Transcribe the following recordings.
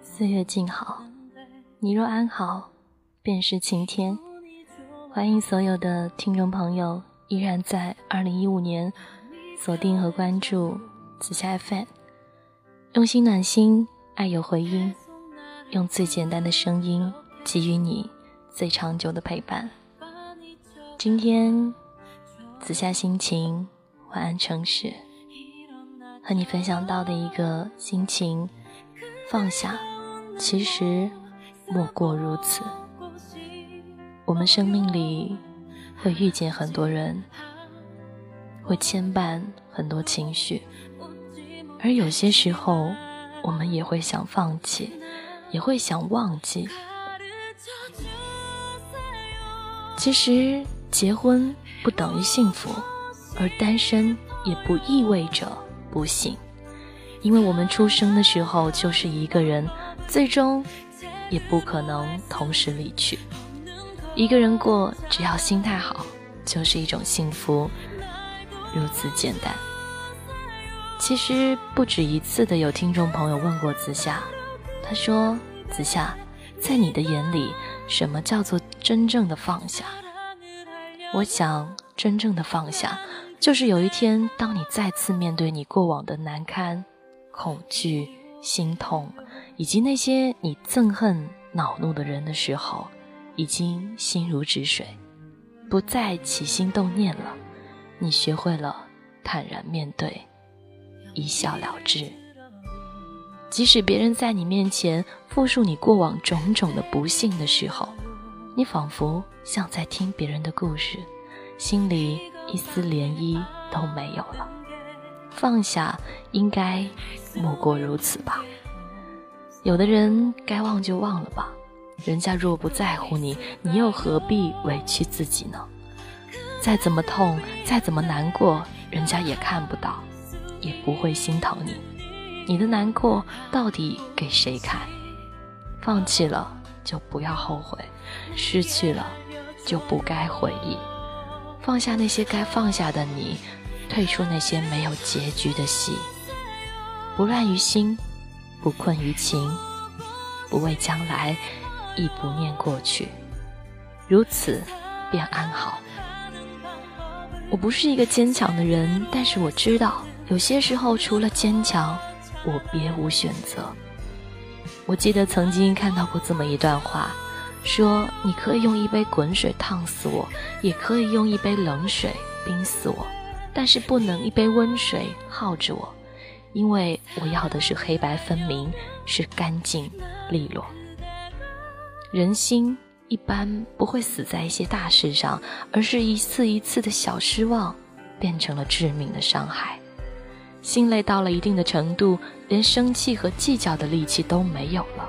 岁月静好，你若安好，便是晴天。欢迎所有的听众朋友，依然在二零一五年锁定和关注紫霞 FM，用心暖心，爱有回音，用最简单的声音给予你最长久的陪伴。今天紫霞心情晚安城市，和你分享到的一个心情放下，其实莫过如此。我们生命里会遇见很多人，会牵绊很多情绪，而有些时候，我们也会想放弃，也会想忘记。其实，结婚不等于幸福，而单身也不意味着不幸，因为我们出生的时候就是一个人，最终也不可能同时离去。一个人过，只要心态好，就是一种幸福，如此简单。其实不止一次的有听众朋友问过子夏，他说：“子夏，在你的眼里，什么叫做真正的放下？”我想，真正的放下，就是有一天，当你再次面对你过往的难堪、恐惧、心痛，以及那些你憎恨、恼怒的人的时候。已经心如止水，不再起心动念了。你学会了坦然面对，一笑了之。即使别人在你面前复述你过往种种的不幸的时候，你仿佛像在听别人的故事，心里一丝涟漪都没有了。放下，应该莫过如此吧。有的人该忘就忘了吧。人家若不在乎你，你又何必委屈自己呢？再怎么痛，再怎么难过，人家也看不到，也不会心疼你。你的难过到底给谁看？放弃了就不要后悔，失去了就不该回忆。放下那些该放下的你，退出那些没有结局的戏。不乱于心，不困于情，不畏将来。亦不念过去，如此便安好。我不是一个坚强的人，但是我知道，有些时候除了坚强，我别无选择。我记得曾经看到过这么一段话，说你可以用一杯滚水烫死我，也可以用一杯冷水冰死我，但是不能一杯温水耗着我，因为我要的是黑白分明，是干净利落。人心一般不会死在一些大事上，而是一次一次的小失望，变成了致命的伤害。心累到了一定的程度，连生气和计较的力气都没有了。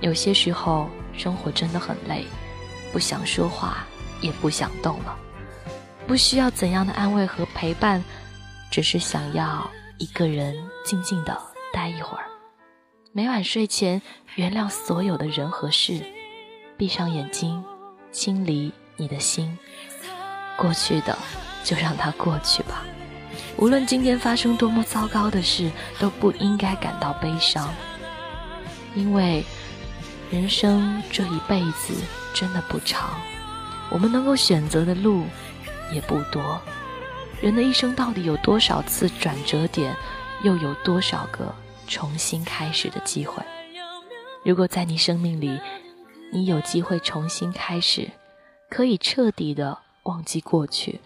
有些时候，生活真的很累，不想说话，也不想动了。不需要怎样的安慰和陪伴，只是想要一个人静静的待一会儿。每晚睡前，原谅所有的人和事，闭上眼睛，清理你的心。过去的就让它过去吧。无论今天发生多么糟糕的事，都不应该感到悲伤，因为人生这一辈子真的不长，我们能够选择的路也不多。人的一生到底有多少次转折点，又有多少个？重新开始的机会。如果在你生命里，你有机会重新开始，可以彻底的忘记过去，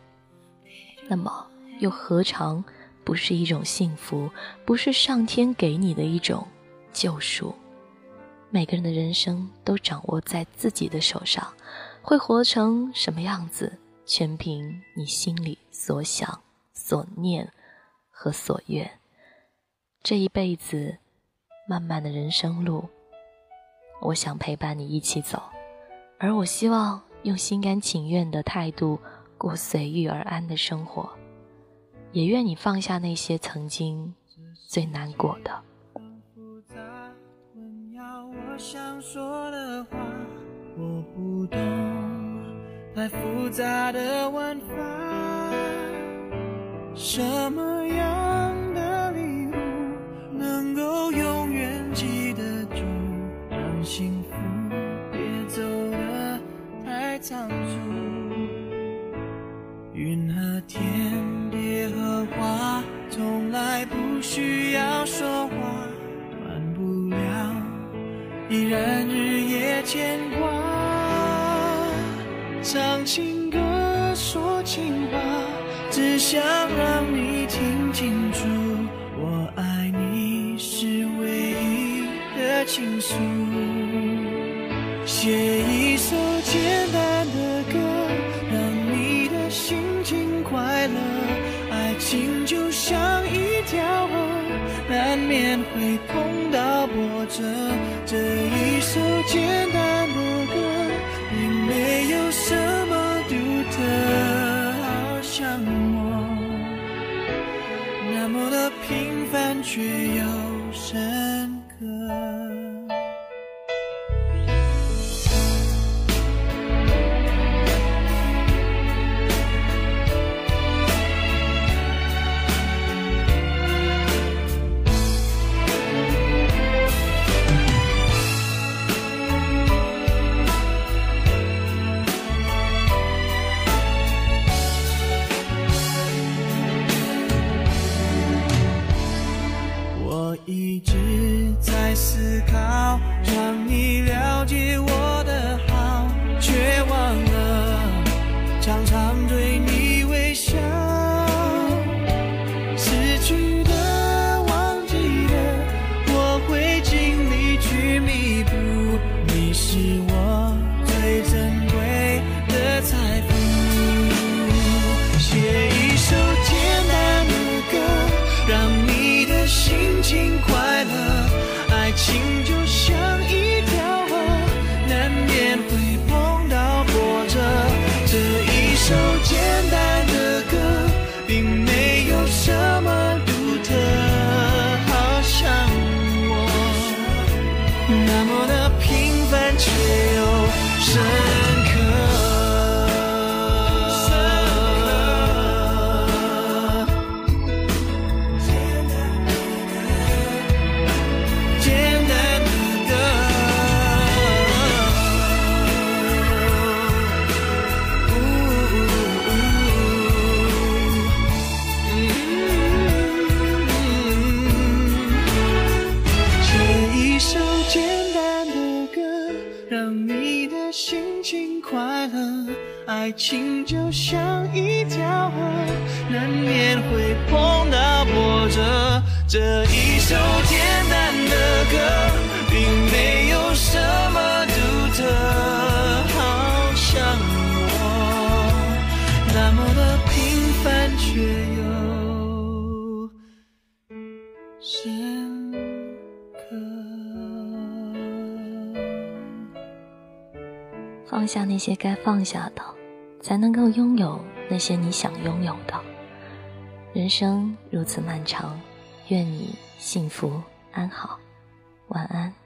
那么又何尝不是一种幸福？不是上天给你的一种救赎？每个人的人生都掌握在自己的手上，会活成什么样子，全凭你心里所想、所念和所愿。这一辈子，漫漫的人生路，我想陪伴你一起走，而我希望用心甘情愿的态度过随遇而安的生活，也愿你放下那些曾经最难过的。我不懂太复杂的玩法，什么样的礼物能够永远记得住，让幸福别走得太仓依然日夜牵挂。唱情歌，说情话，只想让你听清楚，我爱你是唯一的倾诉。写一首简单的歌，让你的心情快乐。爱情就像一条河，难免会碰到波折。这一首简单的歌，并没有什么独特，好像我。那么的平凡却又深心情快乐。爱情就像一条河，难免会碰到波折。这一首简单的歌，并没有放下那些该放下的，才能够拥有那些你想拥有的。人生如此漫长，愿你幸福安好，晚安。